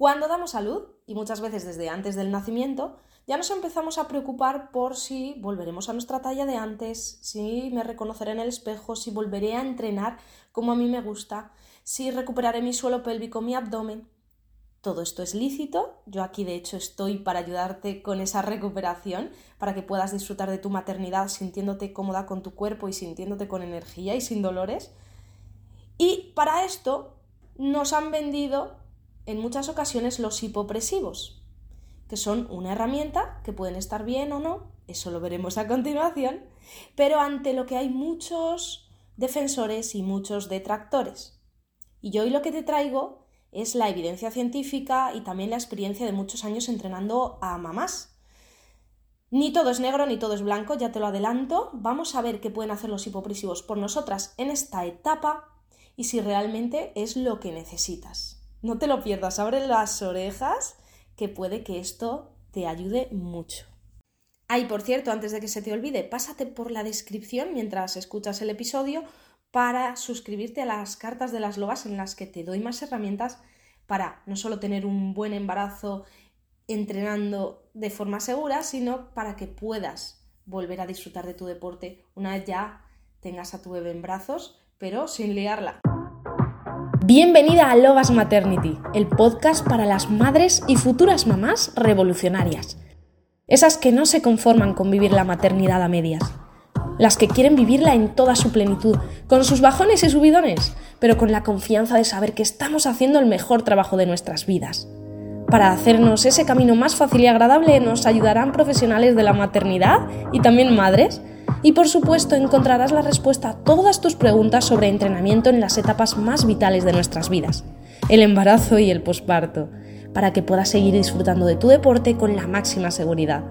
Cuando damos salud, y muchas veces desde antes del nacimiento, ya nos empezamos a preocupar por si volveremos a nuestra talla de antes, si me reconoceré en el espejo, si volveré a entrenar como a mí me gusta, si recuperaré mi suelo pélvico, mi abdomen. Todo esto es lícito, yo aquí de hecho estoy para ayudarte con esa recuperación, para que puedas disfrutar de tu maternidad sintiéndote cómoda con tu cuerpo y sintiéndote con energía y sin dolores. Y para esto nos han vendido en muchas ocasiones los hipopresivos, que son una herramienta que pueden estar bien o no, eso lo veremos a continuación, pero ante lo que hay muchos defensores y muchos detractores. Y yo hoy lo que te traigo es la evidencia científica y también la experiencia de muchos años entrenando a mamás. Ni todo es negro ni todo es blanco, ya te lo adelanto. Vamos a ver qué pueden hacer los hipopresivos por nosotras en esta etapa y si realmente es lo que necesitas. No te lo pierdas, abre las orejas, que puede que esto te ayude mucho. Ay, por cierto, antes de que se te olvide, pásate por la descripción mientras escuchas el episodio para suscribirte a las cartas de las lobas en las que te doy más herramientas para no solo tener un buen embarazo entrenando de forma segura, sino para que puedas volver a disfrutar de tu deporte una vez ya tengas a tu bebé en brazos, pero sin liarla. Bienvenida a Lobas Maternity, el podcast para las madres y futuras mamás revolucionarias. Esas que no se conforman con vivir la maternidad a medias. Las que quieren vivirla en toda su plenitud, con sus bajones y subidones, pero con la confianza de saber que estamos haciendo el mejor trabajo de nuestras vidas. Para hacernos ese camino más fácil y agradable nos ayudarán profesionales de la maternidad y también madres y por supuesto encontrarás la respuesta a todas tus preguntas sobre entrenamiento en las etapas más vitales de nuestras vidas, el embarazo y el posparto, para que puedas seguir disfrutando de tu deporte con la máxima seguridad.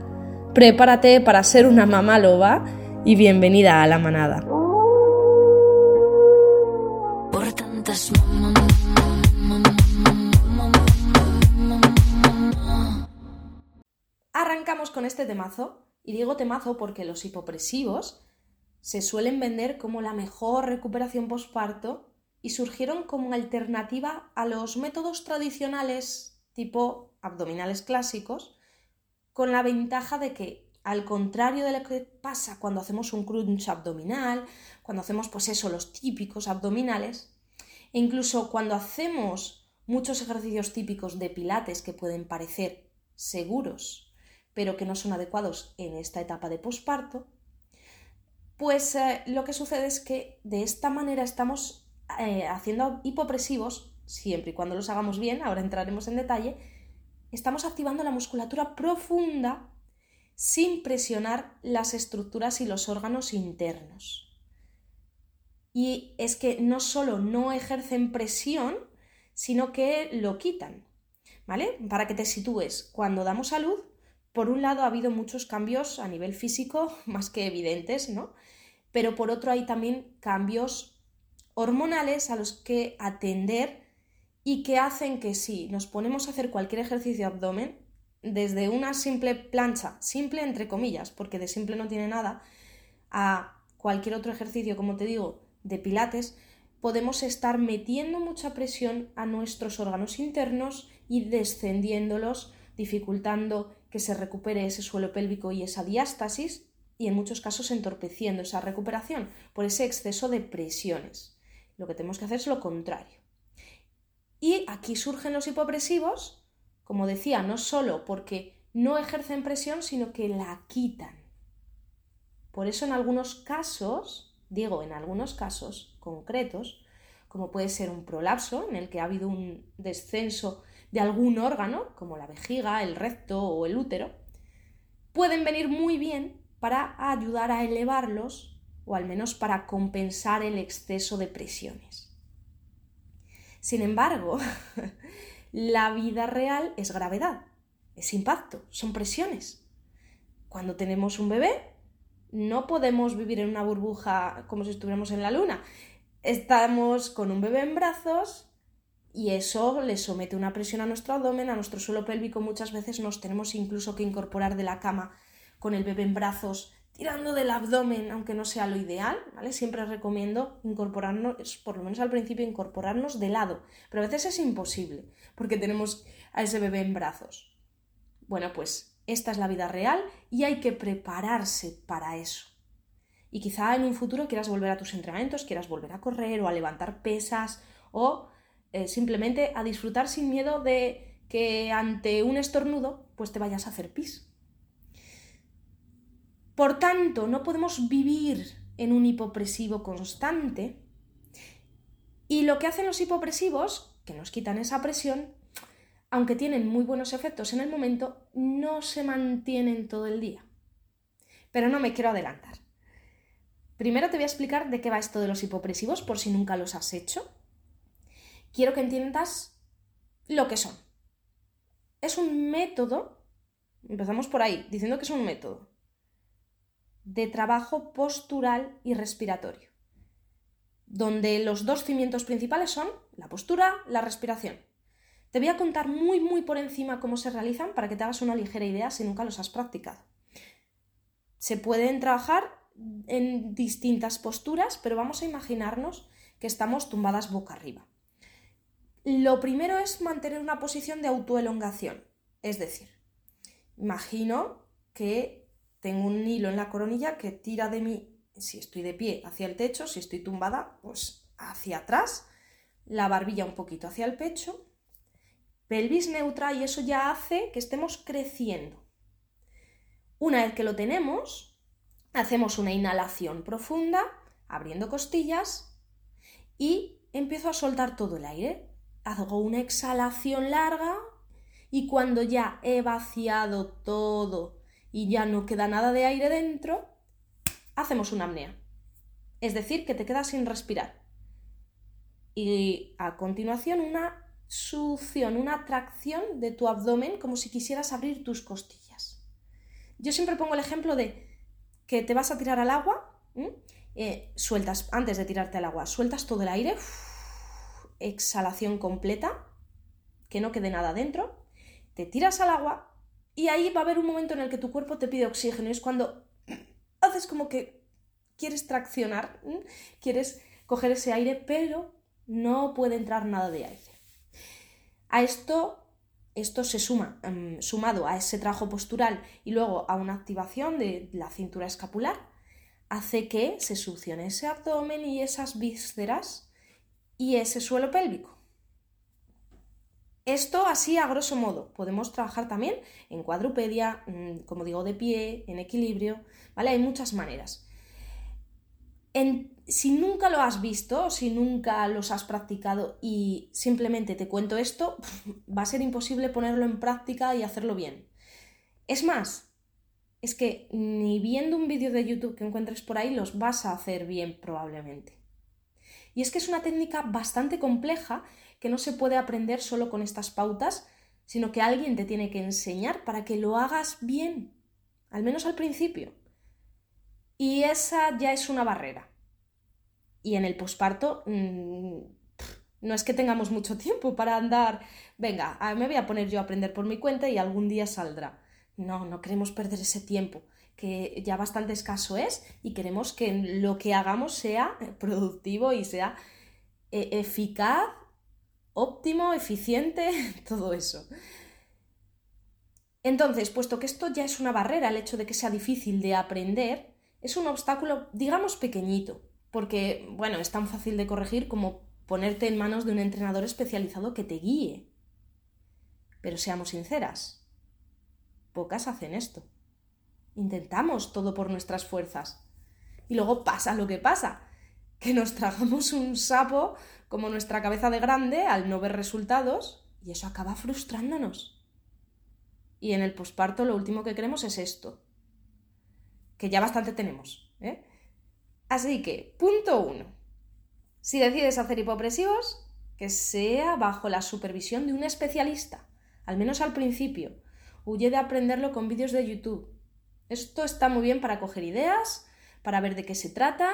Prepárate para ser una mamá loba y bienvenida a la manada. Arrancamos con este temazo y digo temazo porque los hipopresivos se suelen vender como la mejor recuperación posparto y surgieron como alternativa a los métodos tradicionales tipo abdominales clásicos, con la ventaja de que, al contrario de lo que pasa cuando hacemos un crunch abdominal, cuando hacemos pues eso, los típicos abdominales, e incluso cuando hacemos muchos ejercicios típicos de pilates que pueden parecer seguros pero que no son adecuados en esta etapa de posparto, pues eh, lo que sucede es que de esta manera estamos eh, haciendo hipopresivos, siempre y cuando los hagamos bien, ahora entraremos en detalle, estamos activando la musculatura profunda sin presionar las estructuras y los órganos internos. Y es que no solo no ejercen presión, sino que lo quitan. ¿Vale? Para que te sitúes, cuando damos salud, por un lado ha habido muchos cambios a nivel físico, más que evidentes, ¿no? Pero por otro hay también cambios hormonales a los que atender y que hacen que si nos ponemos a hacer cualquier ejercicio de abdomen, desde una simple plancha, simple entre comillas, porque de simple no tiene nada, a cualquier otro ejercicio, como te digo, de pilates, podemos estar metiendo mucha presión a nuestros órganos internos y descendiéndolos, dificultando que se recupere ese suelo pélvico y esa diástasis y en muchos casos entorpeciendo esa recuperación por ese exceso de presiones. Lo que tenemos que hacer es lo contrario. Y aquí surgen los hipopresivos, como decía, no solo porque no ejercen presión, sino que la quitan. Por eso en algunos casos, digo en algunos casos concretos, como puede ser un prolapso, en el que ha habido un descenso de algún órgano, como la vejiga, el recto o el útero, pueden venir muy bien para ayudar a elevarlos o al menos para compensar el exceso de presiones. Sin embargo, la vida real es gravedad, es impacto, son presiones. Cuando tenemos un bebé, no podemos vivir en una burbuja como si estuviéramos en la luna. Estamos con un bebé en brazos y eso le somete una presión a nuestro abdomen, a nuestro suelo pélvico. Muchas veces nos tenemos incluso que incorporar de la cama con el bebé en brazos tirando del abdomen, aunque no sea lo ideal, ¿vale? Siempre recomiendo incorporarnos, por lo menos al principio, incorporarnos de lado, pero a veces es imposible, porque tenemos a ese bebé en brazos. Bueno, pues esta es la vida real y hay que prepararse para eso. Y quizá en un futuro quieras volver a tus entrenamientos, quieras volver a correr o a levantar pesas o eh, simplemente a disfrutar sin miedo de que ante un estornudo pues te vayas a hacer pis. Por tanto, no podemos vivir en un hipopresivo constante. Y lo que hacen los hipopresivos, que nos quitan esa presión, aunque tienen muy buenos efectos en el momento, no se mantienen todo el día. Pero no me quiero adelantar. Primero te voy a explicar de qué va esto de los hipopresivos por si nunca los has hecho. Quiero que entiendas lo que son. Es un método, empezamos por ahí, diciendo que es un método de trabajo postural y respiratorio, donde los dos cimientos principales son la postura, la respiración. Te voy a contar muy muy por encima cómo se realizan para que te hagas una ligera idea si nunca los has practicado. Se pueden trabajar en distintas posturas, pero vamos a imaginarnos que estamos tumbadas boca arriba. Lo primero es mantener una posición de autoelongación, es decir, imagino que tengo un hilo en la coronilla que tira de mí, si estoy de pie, hacia el techo, si estoy tumbada, pues hacia atrás, la barbilla un poquito hacia el pecho, pelvis neutra y eso ya hace que estemos creciendo. Una vez que lo tenemos, hacemos una inhalación profunda, abriendo costillas y empiezo a soltar todo el aire. Hago una exhalación larga y cuando ya he vaciado todo y ya no queda nada de aire dentro, hacemos una apnea. Es decir, que te quedas sin respirar. Y a continuación una succión, una tracción de tu abdomen como si quisieras abrir tus costillas. Yo siempre pongo el ejemplo de que te vas a tirar al agua, eh, sueltas, antes de tirarte al agua, sueltas todo el aire, exhalación completa, que no quede nada dentro, te tiras al agua, y ahí va a haber un momento en el que tu cuerpo te pide oxígeno. Y es cuando haces como que quieres traccionar, quieres coger ese aire, pero no puede entrar nada de aire. A esto, esto se suma, em, sumado a ese trabajo postural y luego a una activación de la cintura escapular, hace que se succione ese abdomen y esas vísceras y ese suelo pélvico. Esto así a grosso modo. Podemos trabajar también en cuadrupedia, mm, como digo, de pie, en equilibrio, ¿vale? Hay muchas maneras. si nunca lo has visto, si nunca los has practicado y simplemente te cuento esto, va a ser imposible ponerlo en práctica y hacerlo bien. Es más, es que ni viendo un vídeo de YouTube que encuentres por ahí los vas a hacer bien probablemente. Y es que es una técnica bastante compleja que no se puede aprender solo con estas pautas, sino que alguien te tiene que enseñar para que lo hagas bien, al menos al principio. Y esa ya es una barrera. Y en el posparto mm, no es que tengamos mucho tiempo para andar, venga, me voy a poner yo a aprender por mi cuenta y algún día saldrá. No, no queremos perder ese tiempo, que ya bastante escaso es, y queremos que lo que hagamos sea productivo y sea eh, eficaz óptimo, eficiente, todo eso. Entonces, puesto que esto ya es una barrera, el hecho de que sea difícil de aprender, es un obstáculo, digamos, pequeñito, porque, bueno, es tan fácil de corregir como ponerte en manos de un entrenador especializado que te guíe. Pero seamos sinceras, pocas hacen esto. Intentamos todo por nuestras fuerzas. Y luego pasa lo que pasa, que nos tragamos un sapo como nuestra cabeza de grande al no ver resultados y eso acaba frustrándonos. Y en el posparto lo último que queremos es esto, que ya bastante tenemos. ¿eh? Así que, punto uno. Si decides hacer hipopresivos, que sea bajo la supervisión de un especialista, al menos al principio. Huye de aprenderlo con vídeos de YouTube. Esto está muy bien para coger ideas, para ver de qué se trata.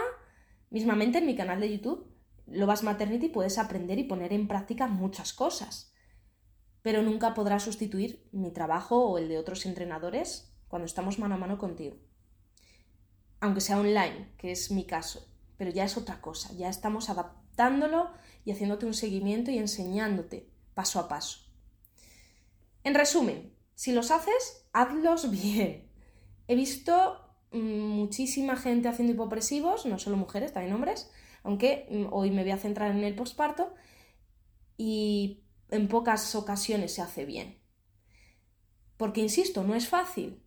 Mismamente en mi canal de YouTube lo vas Maternity puedes aprender y poner en práctica muchas cosas, pero nunca podrás sustituir mi trabajo o el de otros entrenadores cuando estamos mano a mano contigo. aunque sea online, que es mi caso, pero ya es otra cosa, ya estamos adaptándolo y haciéndote un seguimiento y enseñándote paso a paso. En resumen, si los haces, hazlos bien. He visto mm, muchísima gente haciendo hipopresivos, no solo mujeres, también hombres, aunque mm, hoy me voy a centrar en el posparto, y en pocas ocasiones se hace bien. Porque, insisto, no es fácil.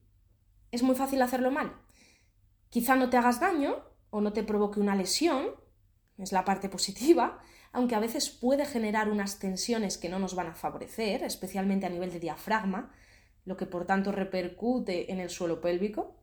Es muy fácil hacerlo mal. Quizá no te hagas daño o no te provoque una lesión, es la parte positiva, aunque a veces puede generar unas tensiones que no nos van a favorecer, especialmente a nivel de diafragma, lo que por tanto repercute en el suelo pélvico.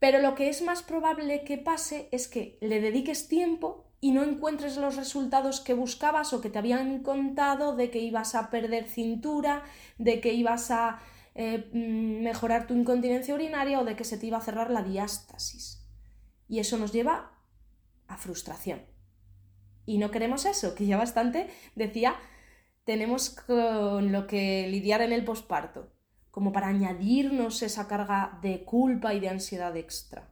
Pero lo que es más probable que pase es que le dediques tiempo y no encuentres los resultados que buscabas o que te habían contado de que ibas a perder cintura, de que ibas a eh, mm, mejorar tu incontinencia urinaria o de que se te iba a cerrar la diástasis. Y eso nos lleva a frustración. Y no queremos eso, que ya bastante decía, tenemos con lo que lidiar en el posparto, como para añadirnos esa carga de culpa y de ansiedad extra.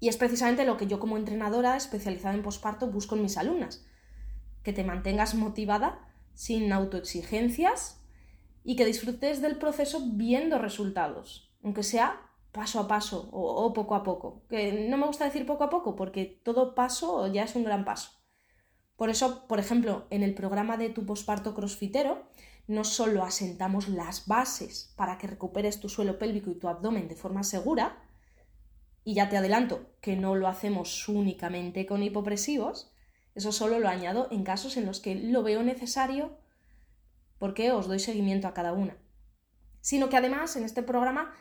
Y es precisamente lo que yo como entrenadora especializada en posparto busco en mis alumnas, que te mantengas motivada sin autoexigencias y que disfrutes del proceso viendo resultados, aunque sea paso a paso o, poco a poco. Que no me gusta decir poco a poco porque todo paso ya es un gran paso. Por eso, por ejemplo, en el programa de tu posparto crossfitero, no solo asentamos las bases para que recuperes tu suelo pélvico y tu abdomen de forma segura, y ya te adelanto que no lo hacemos únicamente con hipopresivos, eso solo lo añado en casos en los que lo veo necesario porque os doy seguimiento a cada una. Sino que además en este programa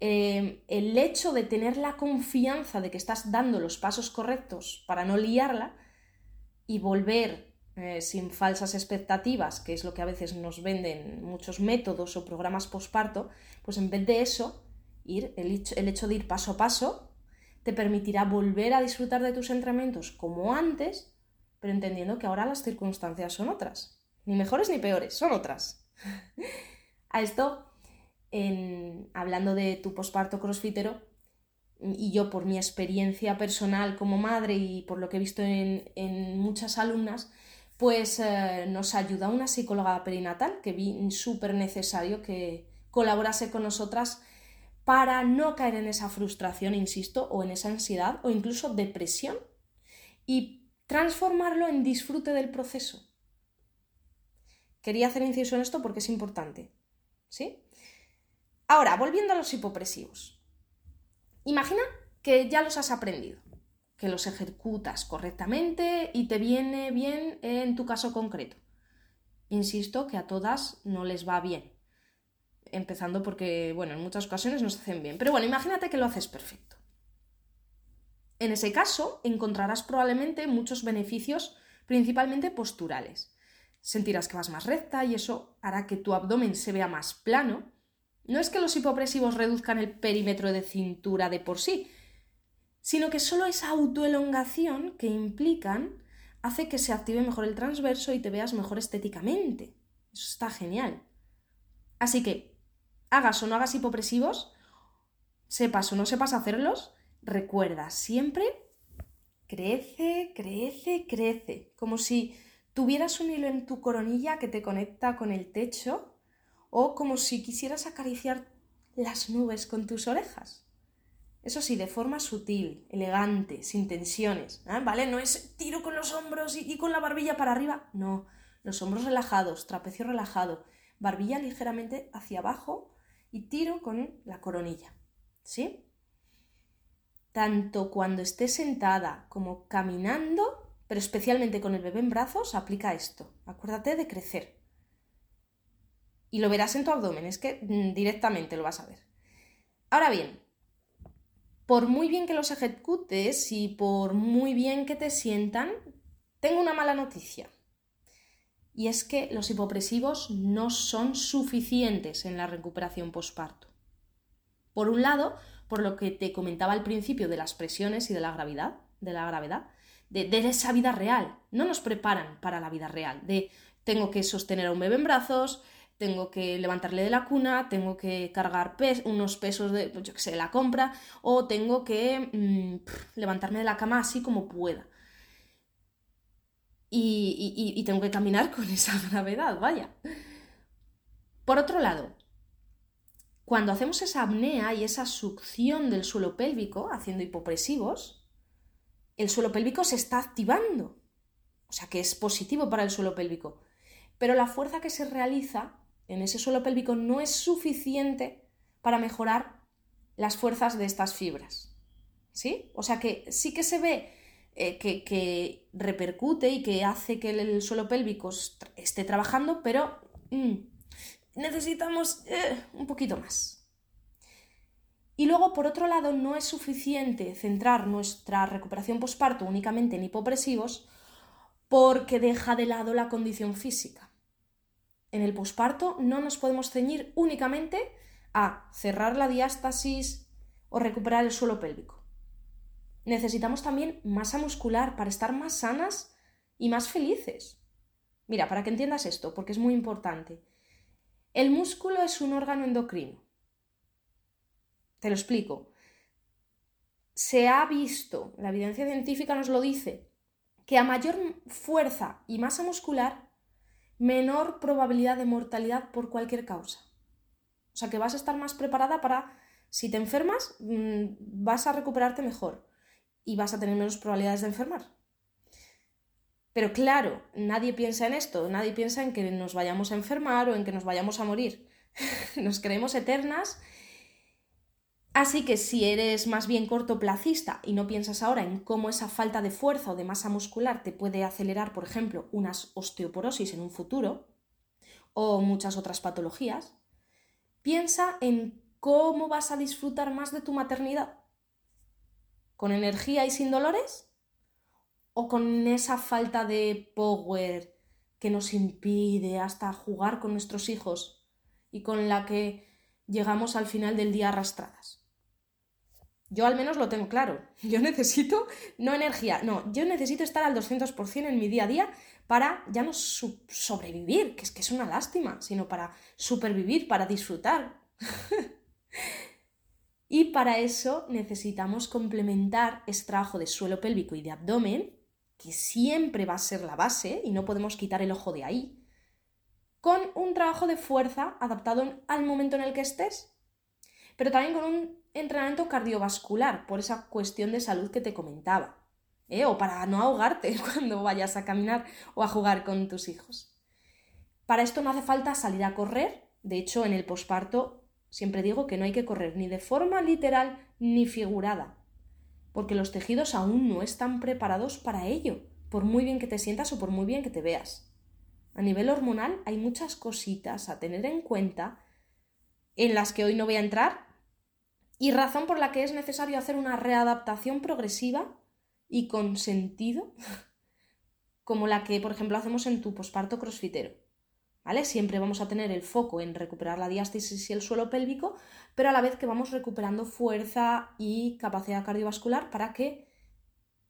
Em, el hecho de tener la confianza de que estás dando los pasos correctos para no liarla y volver eh, sin falsas expectativas, que es lo que a veces nos venden muchos métodos o programas posparto, pues en vez de eso, ir, el hecho, el hecho de ir paso a paso te permitirá volver a disfrutar de tus entrenamientos como antes, pero entendiendo que ahora las circunstancias son otras. Ni mejores ni peores, son otras. a esto hablando de tu posparto crossfitero, y yo por mi experiencia personal como madre y por lo que he visto en, muchas alumnas, pues eh, nos ayuda una psicóloga perinatal que vi súper necesario que colaborase con nosotras para no caer en esa frustración, insisto, o en esa ansiedad o incluso depresión y transformarlo en disfrute del proceso. Quería hacer inciso en esto porque es importante. ¿Sí? Ahora, volviendo a los hipopresivos. Imagina que ya los has aprendido, que los ejecutas correctamente y te viene bien en tu caso concreto. Insisto que a todas no les va bien. Empezando porque, bueno, en muchas ocasiones no se hacen bien. Pero bueno, imagínate que lo haces perfecto. En ese caso, encontrarás probablemente muchos beneficios, principalmente posturales. Sentirás que vas más recta y eso hará que tu abdomen se vea más plano no es que los hipopresivos reduzcan el perímetro de cintura de por sí, sino que solo esa autoelongación que implican hace que se active mejor el transverso y te veas mejor estéticamente. Eso está genial. Así que, hagas o no hagas hipopresivos, sepas o no sepas hacerlos, recuerda siempre crece, crece, crece, como si tuvieras un hilo en tu coronilla que te conecta con el techo o como si quisieras acariciar las nubes con tus orejas. Eso sí, de forma sutil, elegante, sin tensiones, ¿eh? ¿vale? No es tiro con los hombros y, con la barbilla para arriba, no, los hombros relajados, trapecio relajado, barbilla ligeramente hacia abajo y tiro con la coronilla, ¿sí? Tanto cuando estés sentada como caminando, pero especialmente con el bebé en brazos, aplica esto. Acuérdate de crecer y lo verás en tu abdomen, es que mm, directamente lo vas a ver. Ahora bien, por muy bien que los ejecutes y por muy bien que te sientan, tengo una mala noticia. Y es que los hipopresivos no son suficientes en la recuperación postparto. Por un lado, por lo que te comentaba al principio de las presiones y de la gravedad, de la gravedad, de, de, esa vida real. No nos preparan para la vida real, de tengo que sostener a un bebé en brazos, tengo que levantarle de la cuna, tengo que cargar unos pesos de, pues qué sé, la compra, o tengo que mm, levantarme de la cama así como pueda. y tengo que caminar con esa gravedad, vaya. Por otro lado, cuando hacemos esa apnea y esa succión del suelo pélvico, haciendo hipopresivos, el suelo pélvico se está activando. O sea que es positivo para el suelo pélvico. Pero la fuerza que se realiza en ese suelo pélvico no es suficiente para mejorar las fuerzas de estas fibras. ¿Sí? O sea que sí que se ve eh, que, repercute y que hace que el, suelo pélvico esté trabajando, pero mm, necesitamos eh, un poquito más. Y luego, por otro lado, no es suficiente centrar nuestra recuperación posparto únicamente en hipopresivos porque deja de lado la condición física. En el posparto no nos podemos ceñir únicamente a cerrar la diástasis o recuperar el suelo pélvico. Necesitamos también masa muscular para estar más sanas y más felices. Mira, para que entiendas esto, porque es muy importante. El músculo es un órgano endocrino. Te lo explico. Se ha visto, la evidencia científica nos lo dice, que a mayor fuerza y masa muscular, menor probabilidad de mortalidad por cualquier causa. O sea que vas a estar más preparada para, si te enfermas, mm, vas a recuperarte mejor y vas a tener menos probabilidades de enfermar. Pero claro, nadie piensa en esto, nadie piensa en que nos vayamos a enfermar o en que nos vayamos a morir. nos creemos eternas. Así que si eres más bien cortoplacista y no piensas ahora en cómo esa falta de fuerza o de masa muscular te puede acelerar, por ejemplo, unas osteoporosis en un futuro o muchas otras patologías, piensa en cómo vas a disfrutar más de tu maternidad. ¿Con energía y sin dolores? o con esa falta de power que nos impide hasta jugar con nuestros hijos y con la que llegamos al final del día arrastradas. Yo al menos lo tengo claro. Yo necesito, no energía, no, yo necesito estar al 200% en mi día a día para ya no sobrevivir, que es que es una lástima, sino para supervivir, para disfrutar. y para eso necesitamos complementar este trabajo de suelo pélvico y de abdomen que siempre va a ser la base y no podemos quitar el ojo de ahí, con un trabajo de fuerza adaptado al momento en el que estés, pero también con un entrenamiento cardiovascular por esa cuestión de salud que te comentaba, ¿eh? o para no ahogarte cuando vayas a caminar o a jugar con tus hijos. Para esto no hace falta salir a correr, de hecho en el posparto siempre digo que no hay que correr ni de forma literal ni figurada, porque los tejidos aún no están preparados para ello, por muy bien que te sientas o por muy bien que te veas. A nivel hormonal hay muchas cositas a tener en cuenta en las que hoy no voy a entrar y razón por la que es necesario hacer una readaptación progresiva y con sentido, como la que, por ejemplo, hacemos en tu posparto crossfitero. ¿Vale? Siempre vamos a tener el foco en recuperar la diástasis y el suelo pélvico, pero a la vez que vamos recuperando fuerza y capacidad cardiovascular para que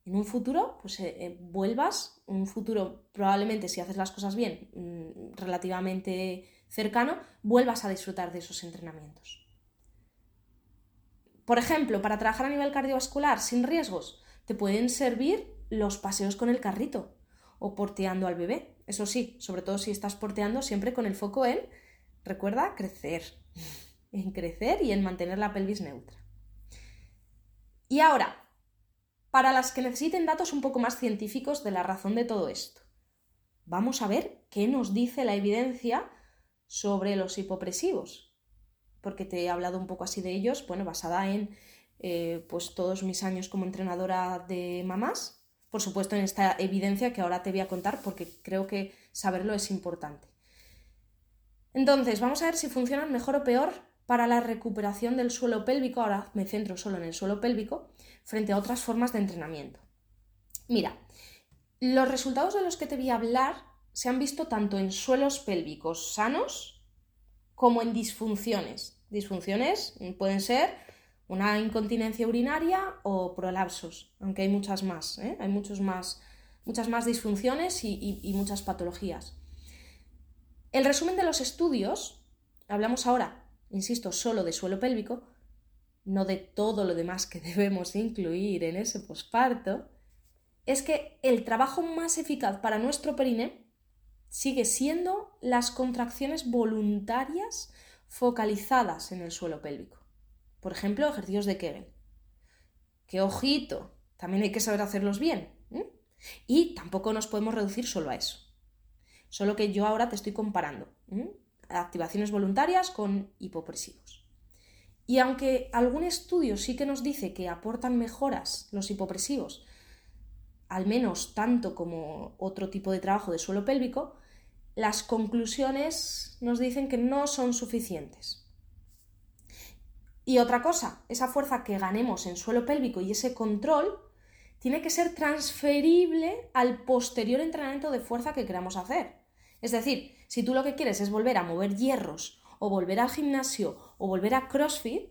en un futuro pues eh, eh, vuelvas, un futuro probablemente si haces las cosas bien, mm, relativamente cercano, vuelvas a disfrutar de esos entrenamientos. Por ejemplo, para trabajar a nivel cardiovascular sin riesgos, te pueden servir los paseos con el carrito o porteando al bebé. Eso sí, sobre todo si estás porteando siempre con el foco en, recuerda, crecer en crecer y en mantener la pelvis neutra. Y ahora, para las que necesiten datos un poco más científicos de la razón de todo esto, vamos a ver qué nos dice la evidencia sobre los hipopresivos, porque te he hablado un poco así de ellos, bueno, basada en eh, pues todos mis años como entrenadora de mamás, por supuesto en esta evidencia que ahora te voy a contar porque creo que saberlo es importante. Entonces, vamos a ver si funcionan mejor o peor para la recuperación del suelo pélvico, ahora me centro solo en el suelo pélvico, frente a otras formas de entrenamiento. Mira, los resultados de los que te voy a hablar se han visto tanto en suelos pélvicos sanos como en disfunciones. Disfunciones pueden ser una incontinencia urinaria o prolapsos, aunque hay muchas más, ¿eh? hay muchos más, muchas más disfunciones y muchas patologías. El resumen de los estudios, hablamos ahora, insisto, solo de suelo pélvico, no de todo lo demás que debemos incluir en ese posparto, es que el trabajo más eficaz para nuestro perine sigue siendo las contracciones voluntarias focalizadas en el suelo pélvico. Por ejemplo, ejercicios de Kegel. ¡Qué ojito! También hay que saber hacerlos bien. Y tampoco nos podemos reducir solo a eso. Solo que yo ahora te estoy comparando activaciones voluntarias con hipopresivos. Y aunque algún estudio sí que nos dice que aportan mejoras los hipopresivos, al menos tanto como otro tipo de trabajo de suelo pélvico, las conclusiones nos dicen que no son suficientes. Y otra cosa, esa fuerza que ganemos en suelo pélvico y ese control tiene que ser transferible al posterior entrenamiento de fuerza que queramos hacer. Es decir, si tú lo que quieres es volver a mover hierros o volver al gimnasio o volver a CrossFit,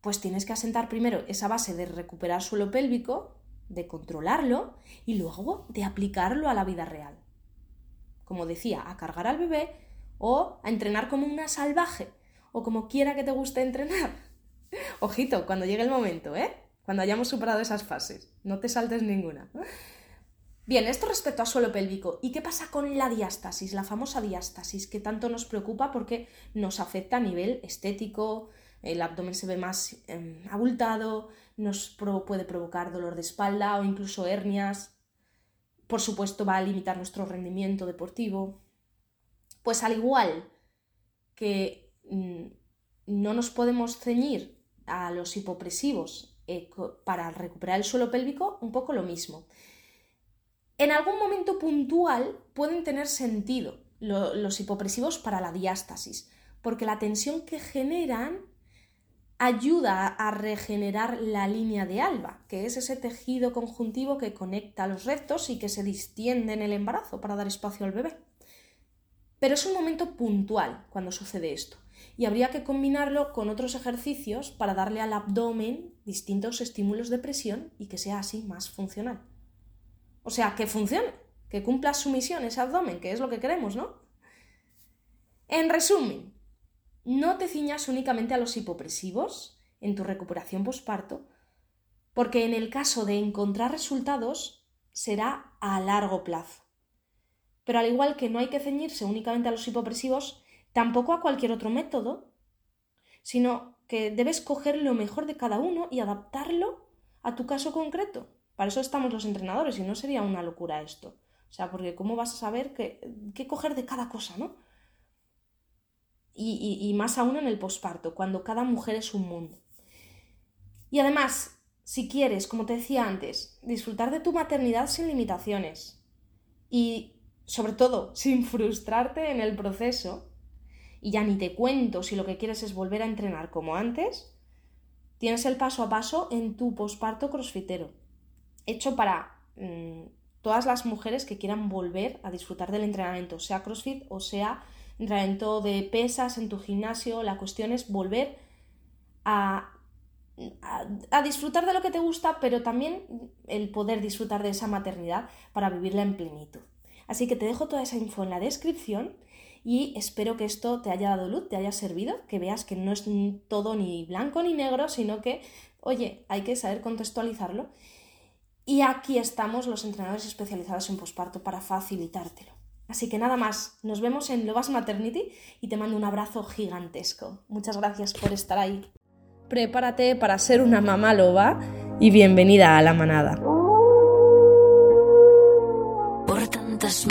pues tienes que asentar primero esa base de recuperar suelo pélvico, de controlarlo y luego de aplicarlo a la vida real. Como decía, a cargar al bebé o a entrenar como una salvaje o como quiera que te guste entrenar. Ojito, cuando llegue el momento, ¿eh? Cuando hayamos superado esas fases. No te saltes ninguna. Bien, esto respecto a suelo pélvico. ¿Y qué pasa con la diástasis, la famosa diástasis, que tanto nos preocupa porque nos afecta a nivel estético, el abdomen se ve más em, abultado, nos puede provocar dolor de espalda o incluso hernias. Por supuesto, va a limitar nuestro rendimiento deportivo. Pues al igual que mm, no nos podemos ceñir a los hipopresivos eh, para recuperar el suelo pélvico, un poco lo mismo en algún momento puntual pueden tener sentido los hipopresivos para la diástasis, porque la tensión que generan ayuda a regenerar la línea de alba, que es ese tejido conjuntivo que conecta los rectos y que se distiende en el embarazo para dar espacio al bebé. Pero es un momento puntual cuando sucede esto, y habría que combinarlo con otros ejercicios para darle al abdomen distintos estímulos de presión y que sea así más funcional. O sea, que funcione, que cumpla su misión ese abdomen, que es lo que queremos, ¿no? En resumen, no te ciñas únicamente a los hipopresivos en tu recuperación posparto, porque en el caso de encontrar resultados será a largo plazo. Pero al igual que no hay que ceñirse únicamente a los hipopresivos, tampoco a cualquier otro método, sino que debes coger lo mejor de cada uno y adaptarlo a tu caso concreto. Para eso estamos los entrenadores y no sería una locura esto. O sea, porque ¿cómo vas a saber qué, coger de cada cosa, no? Y, más aún en el posparto, cuando cada mujer es un mundo. Y además, si quieres, como te decía antes, disfrutar de tu maternidad sin limitaciones y, sobre todo, sin frustrarte en el proceso, y ya ni te cuento si lo que quieres es volver a entrenar como antes, tienes el paso a paso en tu posparto crossfitero hecho para mm, todas las mujeres que quieran volver a disfrutar del entrenamiento, sea CrossFit o sea entrenamiento de pesas en tu gimnasio. La cuestión es volver a, a, disfrutar de lo que te gusta, pero también el poder disfrutar de esa maternidad para vivirla en plenitud. Así que te dejo toda esa info en la descripción y espero que esto te haya dado luz, te haya servido, que veas que no es todo ni blanco ni negro, sino que, oye, hay que saber contextualizarlo y aquí estamos los entrenadores especializados en posparto para facilitártelo. Así que nada más, nos vemos en Lovas Maternity y te mando un abrazo gigantesco. Muchas gracias por estar ahí. Prepárate para ser una mamá loba y bienvenida a la manada. Por tantas